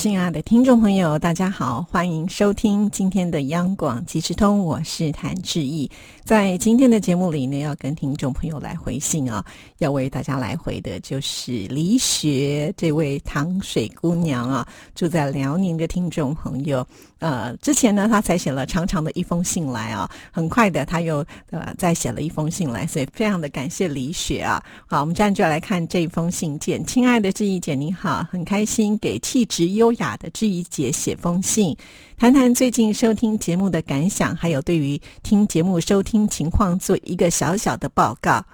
亲爱的听众朋友，大家好，欢迎收听今天的央广即时通，我是谭志毅。在今天的节目里呢，要跟听众朋友来回信啊，要为大家来回的就是李雪这位糖水姑娘啊，住在辽宁的听众朋友。呃，之前呢，他才写了长长的一封信来啊，很快的他又呃再写了一封信来，所以非常的感谢李雪啊。好，我们这样就来看这封信件。亲爱的志毅姐，你好，很开心给气质优优雅的志毅姐写封信，谈谈最近收听节目的感想，还有对于听节目收听情况做一个小小的报告。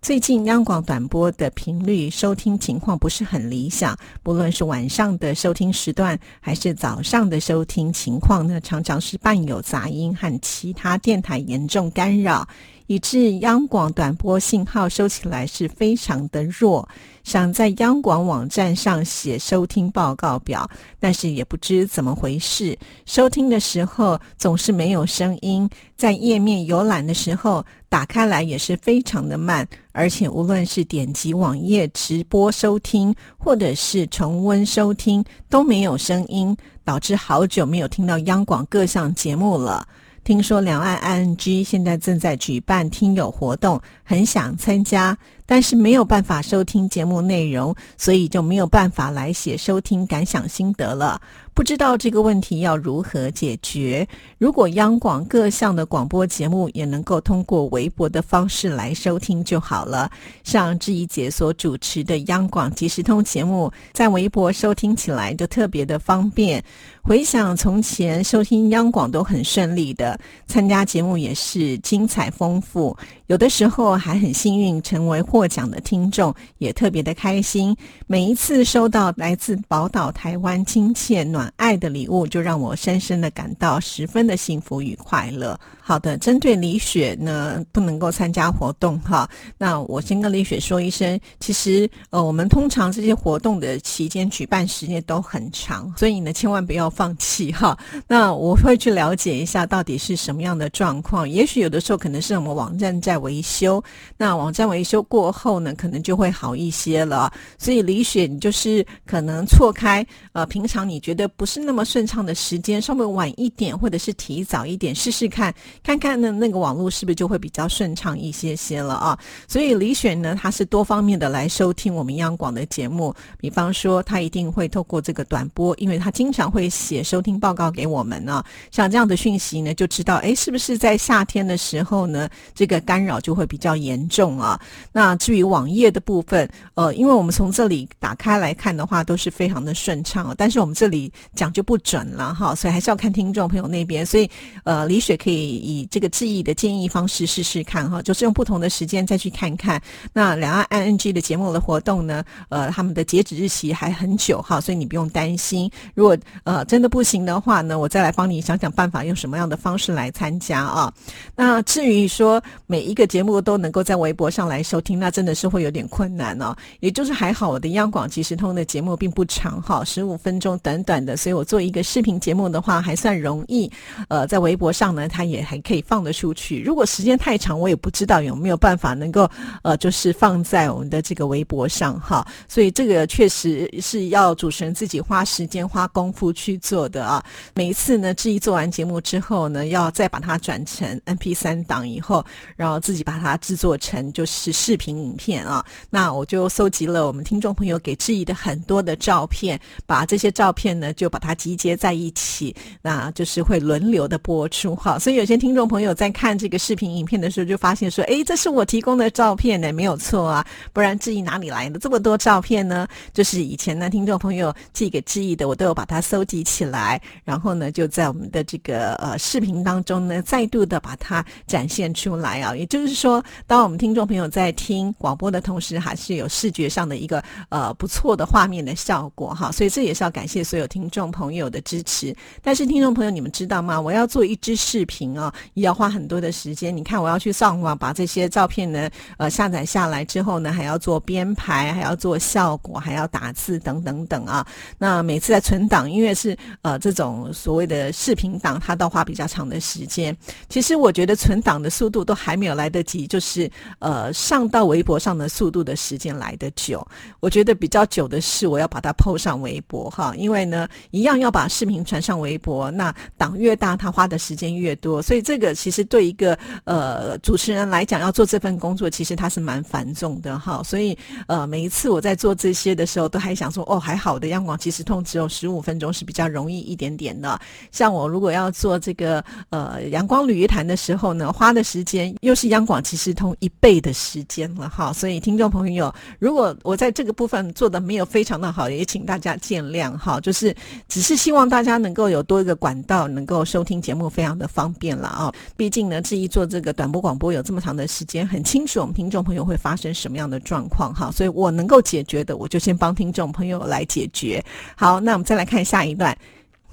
最近央广短播的频率收听情况不是很理想，不论是晚上的收听时段，还是早上的收听情况呢，常常是伴有杂音和其他电台严重干扰。以致央广短波信号收起来是非常的弱，想在央广网站上写收听报告表，但是也不知怎么回事，收听的时候总是没有声音，在页面游览的时候打开来也是非常的慢，而且无论是点击网页直播收听，或者是重温收听都没有声音，导致好久没有听到央广各项节目了。听说两岸 ING 现在正在举办听友活动，很想参加，但是没有办法收听节目内容，所以就没有办法来写收听感想心得了。不知道这个问题要如何解决？如果央广各项的广播节目也能够通过微博的方式来收听就好了。像志怡姐所主持的央广即时通节目，在微博收听起来就特别的方便。回想从前收听央广都很顺利的，参加节目也是精彩丰富，有的时候还很幸运成为获奖的听众，也特别的开心。每一次收到来自宝岛台湾亲切暖。爱的礼物就让我深深的感到十分的幸福与快乐。好的，针对李雪呢不能够参加活动哈，那我先跟李雪说一声，其实呃我们通常这些活动的期间举办时间都很长，所以呢千万不要放弃哈。那我会去了解一下到底是什么样的状况，也许有的时候可能是我们网站在维修，那网站维修过后呢可能就会好一些了。所以李雪你就是可能错开呃平常你觉得。不是那么顺畅的时间，稍微晚一点，或者是提早一点，试试看，看看呢那个网络是不是就会比较顺畅一些些了啊？所以李雪呢，他是多方面的来收听我们央广的节目，比方说他一定会透过这个短波，因为他经常会写收听报告给我们呢。像这样的讯息呢，就知道哎，是不是在夏天的时候呢，这个干扰就会比较严重啊？那至于网页的部分，呃，因为我们从这里打开来看的话，都是非常的顺畅，但是我们这里。讲就不准了哈，所以还是要看听众朋友那边。所以，呃，李雪可以以这个记忆的建议方式试试看哈，就是用不同的时间再去看看。那两岸 ING 的节目的活动呢，呃，他们的截止日期还很久哈，所以你不用担心。如果呃真真的不行的话呢，我再来帮你想想办法，用什么样的方式来参加啊？那至于说每一个节目都能够在微博上来收听，那真的是会有点困难哦。也就是还好，我的央广即时通的节目并不长哈，十五分钟短短的。所以我做一个视频节目的话，还算容易。呃，在微博上呢，它也还可以放得出去。如果时间太长，我也不知道有没有办法能够呃，就是放在我们的这个微博上哈。所以这个确实是要主持人自己花时间、花功夫去做的啊。每一次呢，志毅做完节目之后呢，要再把它转成 M P 三档以后，然后自己把它制作成就是视频影片啊。那我就搜集了我们听众朋友给志毅的很多的照片，把这些照片呢就。把它集结在一起，那就是会轮流的播出哈。所以有些听众朋友在看这个视频影片的时候，就发现说：“哎，这是我提供的照片呢，没有错啊。”不然志毅哪里来的这么多照片呢？就是以前呢，听众朋友寄给志毅的，我都有把它搜集起来，然后呢，就在我们的这个呃视频当中呢，再度的把它展现出来啊。也就是说，当我们听众朋友在听广播的同时，还是有视觉上的一个呃不错的画面的效果哈。所以这也是要感谢所有听众朋友的支持。但是听众朋友，你们知道吗？我要做一支视频啊，也要花很多的时间。你看，我要去上网把这些照片呢呃下载下来之后呢，还要做编排，还要做效果，还要打字等等等啊。那每次在存档，因为是呃这种所谓的视频档，它都花比较长的时间。其实我觉得存档的速度都还没有来得及，就是呃上到微博上的速度的时间来得久。我觉得比较久的是我要把它 PO 上微博哈，因为呢一样要把视频传上微博，那档越大，它花的时间越多。所以这个其实对一个呃主持人来讲，要做这份工作，其实它是蛮繁重的哈。所以呃每一次我在做这些的时候，都还想说哦还好的，央广即时通只有十五分钟是比较容易一点点的。像我如果要做这个呃阳光旅。游谈的时候呢，花的时间又是央广其实通一倍的时间了哈，所以听众朋友，如果我在这个部分做的没有非常的好，也请大家见谅哈。就是只是希望大家能够有多一个管道，能够收听节目，非常的方便了啊。毕竟呢，志毅做这个短波广播有这么长的时间，很清楚我们听众朋友会发生什么样的状况哈，所以我能够解决的，我就先帮听众朋友来解决。好，那我们再来看下一段。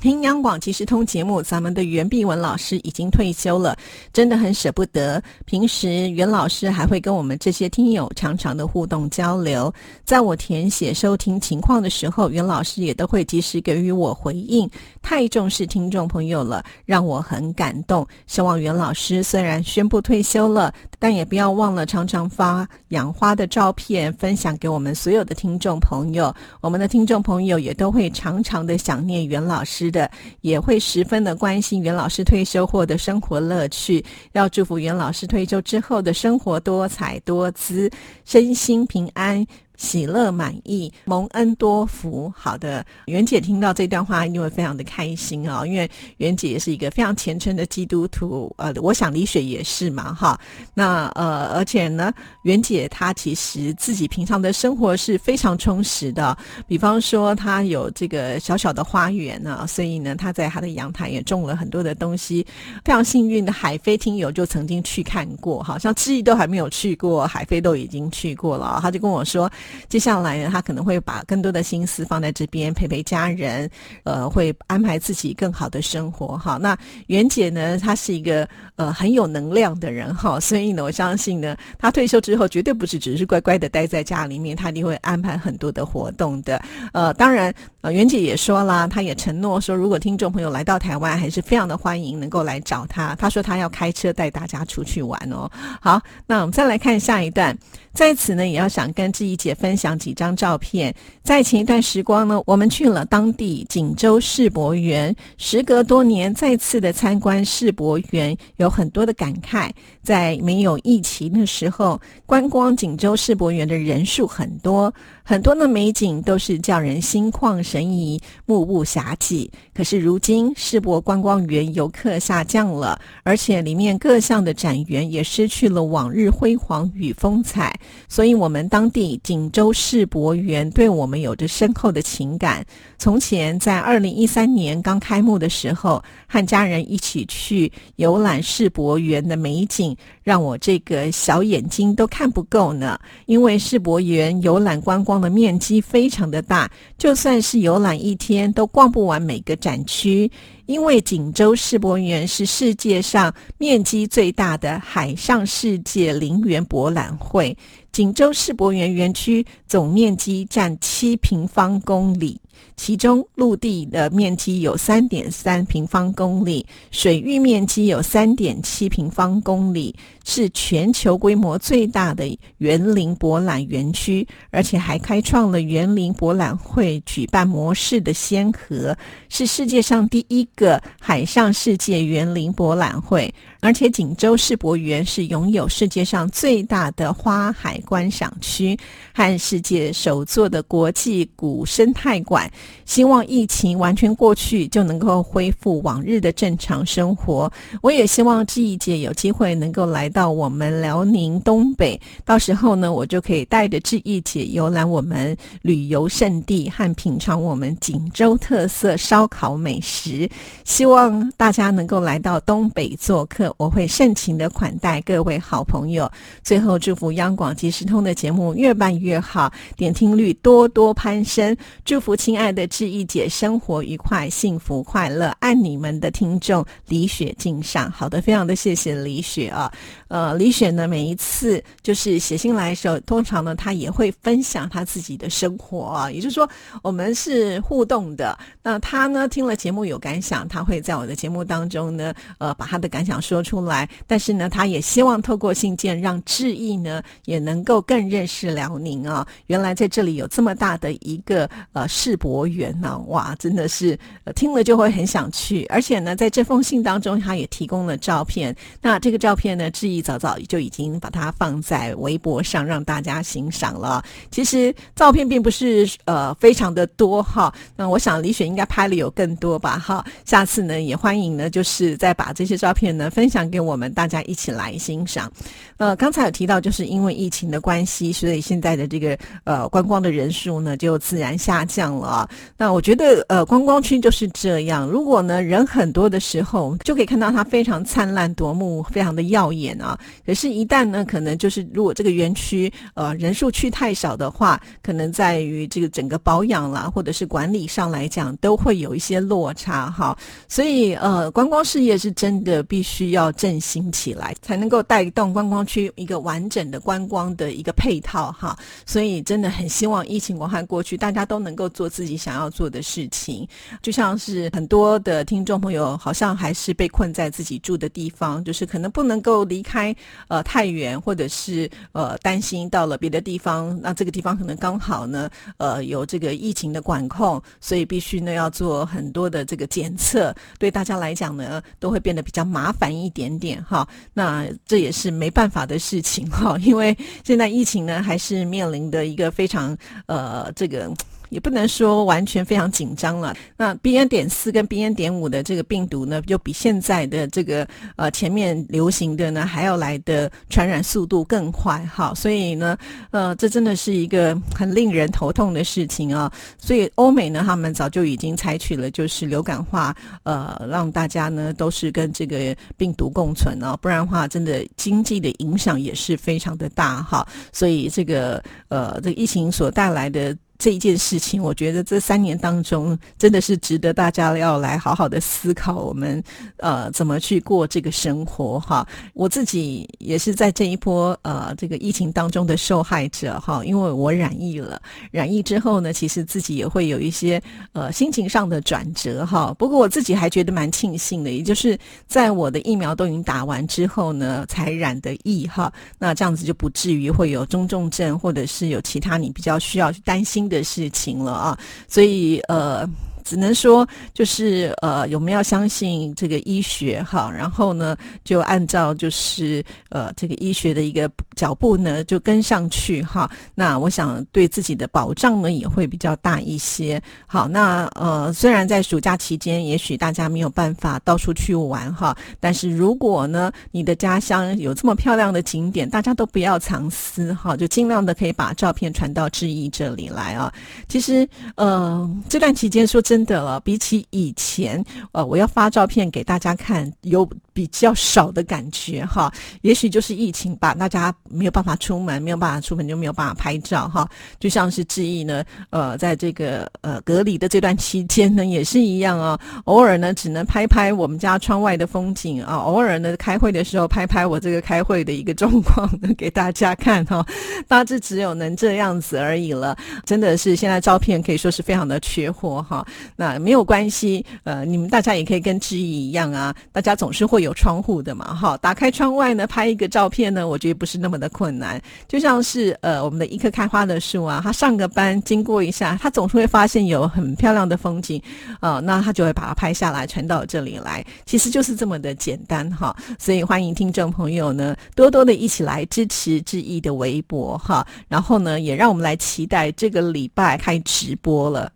听央广即时通节目，咱们的袁碧文老师已经退休了，真的很舍不得。平时袁老师还会跟我们这些听友常常的互动交流，在我填写收听情况的时候，袁老师也都会及时给予我回应。太重视听众朋友了，让我很感动。希望袁老师虽然宣布退休了，但也不要忘了常常发养花的照片分享给我们所有的听众朋友。我们的听众朋友也都会常常的想念袁老师。的也会十分的关心袁老师退休后的生活乐趣，要祝福袁老师退休之后的生活多彩多姿，身心平安。喜乐满意，蒙恩多福。好的，袁姐听到这段话，一定会非常的开心啊！因为袁姐也是一个非常虔诚的基督徒，呃，我想李雪也是嘛，哈。那呃，而且呢，袁姐她其实自己平常的生活是非常充实的。比方说，她有这个小小的花园呢，所以呢，她在她的阳台也种了很多的东西。非常幸运的海飞听友就曾经去看过，好像志毅都还没有去过，海飞都已经去过了，他就跟我说。接下来呢，他可能会把更多的心思放在这边陪陪家人，呃，会安排自己更好的生活哈。那袁姐呢，她是一个呃很有能量的人哈，所以呢，我相信呢，她退休之后绝对不是只是乖乖的待在家里面，她一定会安排很多的活动的。呃，当然，呃，袁姐也说了，她也承诺说，如果听众朋友来到台湾，还是非常的欢迎能够来找她。她说她要开车带大家出去玩哦。好，那我们再来看下一段，在此呢，也要想跟志怡姐。分享几张照片。在前一段时光呢，我们去了当地锦州世博园。时隔多年，再次的参观世博园，有很多的感慨。在没有疫情的时候，观光锦州世博园的人数很多，很多的美景都是叫人心旷神怡、目不暇接。可是如今世博观光园游客下降了，而且里面各项的展园也失去了往日辉煌与风采，所以我们当地锦州世博园对我们有着深厚的情感。从前在二零一三年刚开幕的时候，和家人一起去游览世博园的美景。让我这个小眼睛都看不够呢，因为世博园游览观光的面积非常的大，就算是游览一天都逛不完每个展区。因为锦州世博园是世界上面积最大的海上世界陵园博览会，锦州世博园园区总面积占七平方公里。其中陆地的面积有三点三平方公里，水域面积有三点七平方公里，是全球规模最大的园林博览园区，而且还开创了园林博览会举办模式的先河，是世界上第一个海上世界园林博览会。而且锦州世博园是拥有世界上最大的花海观赏区和世界首座的国际古生态馆。希望疫情完全过去就能够恢复往日的正常生活。我也希望志毅姐有机会能够来到我们辽宁东北，到时候呢，我就可以带着志毅姐游览我们旅游胜地和品尝我们锦州特色烧烤美食。希望大家能够来到东北做客，我会盛情的款待各位好朋友。最后，祝福央广即时通的节目越办越好，点听率多多攀升。祝福亲爱的志毅姐生活愉快、幸福快乐。爱你们的听众李雪敬上，好的，非常的谢谢李雪啊。呃，李雪呢，每一次就是写信来的时候，通常呢，她也会分享她自己的生活啊，也就是说，我们是互动的。那她呢，听了节目有感想，她会在我的节目当中呢，呃，把她的感想说出来。但是呢，她也希望透过信件让志毅呢，也能够更认识辽宁啊。原来在这里有这么大的一个呃世博园呢，哇，真的是听了就会很想去。而且呢，在这封信当中，他也提供了照片。那这个照片呢，志毅早早就已经把它放在微博上让大家欣赏了。其实照片并不是呃非常的多哈。那我想李雪应该拍了有更多吧哈。下次呢，也欢迎呢，就是再把这些照片呢分享给我们大家一起来欣赏。呃，刚才有提到，就是因为疫情的关系，所以现在的这个呃观光的人数呢就自然下降了。那我觉得呃观光区就是这样，如果呢人很多的时候，就可以看到它非常灿烂夺目，非常的耀眼啊。可是，一旦呢可能就是如果这个园区呃人数去太少的话，可能在于这个整个保养啦，或者是管理上来讲，都会有一些落差哈。所以呃观光事业是真的必须要振兴起来，才能够带动观光区一个完整的观光的一个配套哈。所以真的很希望疫情广汉过去，大家都能够做自己想要做的事情。就像是很多的听众朋友，好像还是被困在自己住的地方，就是可能不能够离开开呃太远，或者是呃担心到了别的地方，那这个地方可能刚好呢呃有这个疫情的管控，所以必须呢要做很多的这个检测，对大家来讲呢都会变得比较麻烦一点点哈。那这也是没办法的事情哈，因为现在疫情呢还是面临的一个非常呃这个。也不能说完全非常紧张了。那 B N 点四跟 B N 点五的这个病毒呢，就比现在的这个呃前面流行的呢还要来的传染速度更快哈。所以呢，呃，这真的是一个很令人头痛的事情啊。所以欧美呢，他们早就已经采取了就是流感化，呃，让大家呢都是跟这个病毒共存啊，不然的话，真的经济的影响也是非常的大哈。所以这个呃，这个疫情所带来的。这一件事情，我觉得这三年当中真的是值得大家要来好好的思考，我们呃怎么去过这个生活哈。我自己也是在这一波呃这个疫情当中的受害者哈，因为我染疫了，染疫之后呢，其实自己也会有一些呃心情上的转折哈。不过我自己还觉得蛮庆幸的，也就是在我的疫苗都已经打完之后呢，才染的疫哈。那这样子就不至于会有中重症，或者是有其他你比较需要去担心。的事情了啊，所以呃。只能说，就是呃，我们要相信这个医学哈，然后呢，就按照就是呃这个医学的一个脚步呢，就跟上去哈。那我想对自己的保障呢也会比较大一些。好，那呃，虽然在暑假期间，也许大家没有办法到处去玩哈，但是如果呢，你的家乡有这么漂亮的景点，大家都不要藏私哈，就尽量的可以把照片传到志毅这里来啊。其实呃，这段期间说真。真的了，比起以前，呃，我要发照片给大家看，有比较少的感觉哈。也许就是疫情吧，大家没有办法出门，没有办法出门就没有办法拍照哈。就像是志毅呢，呃，在这个呃隔离的这段期间呢，也是一样啊。偶尔呢，只能拍拍我们家窗外的风景啊。偶尔呢，开会的时候拍拍我这个开会的一个状况给大家看哈。大致只有能这样子而已了。真的是现在照片可以说是非常的缺货哈。那没有关系，呃，你们大家也可以跟志毅一样啊，大家总是会有窗户的嘛，哈，打开窗外呢，拍一个照片呢，我觉得不是那么的困难。就像是呃，我们的一棵开花的树啊，它上个班经过一下，它总是会发现有很漂亮的风景，啊，那他就会把它拍下来传到这里来，其实就是这么的简单哈。所以欢迎听众朋友呢，多多的一起来支持志毅的微博哈，然后呢，也让我们来期待这个礼拜开直播了。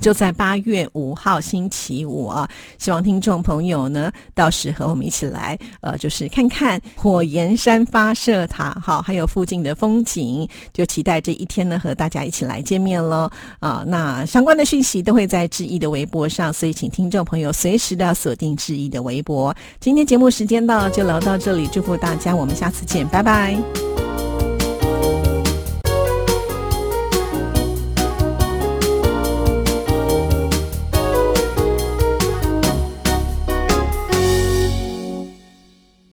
就在八月五号星期五啊，希望听众朋友呢，到时和我们一起来，呃，就是看看火焰山发射塔，好，还有附近的风景，就期待这一天呢，和大家一起来见面喽啊！那相关的讯息都会在志毅的微博上，所以请听众朋友随时的锁定志毅的微博。今天节目时间到，就聊到这里，祝福大家，我们下次见，拜拜。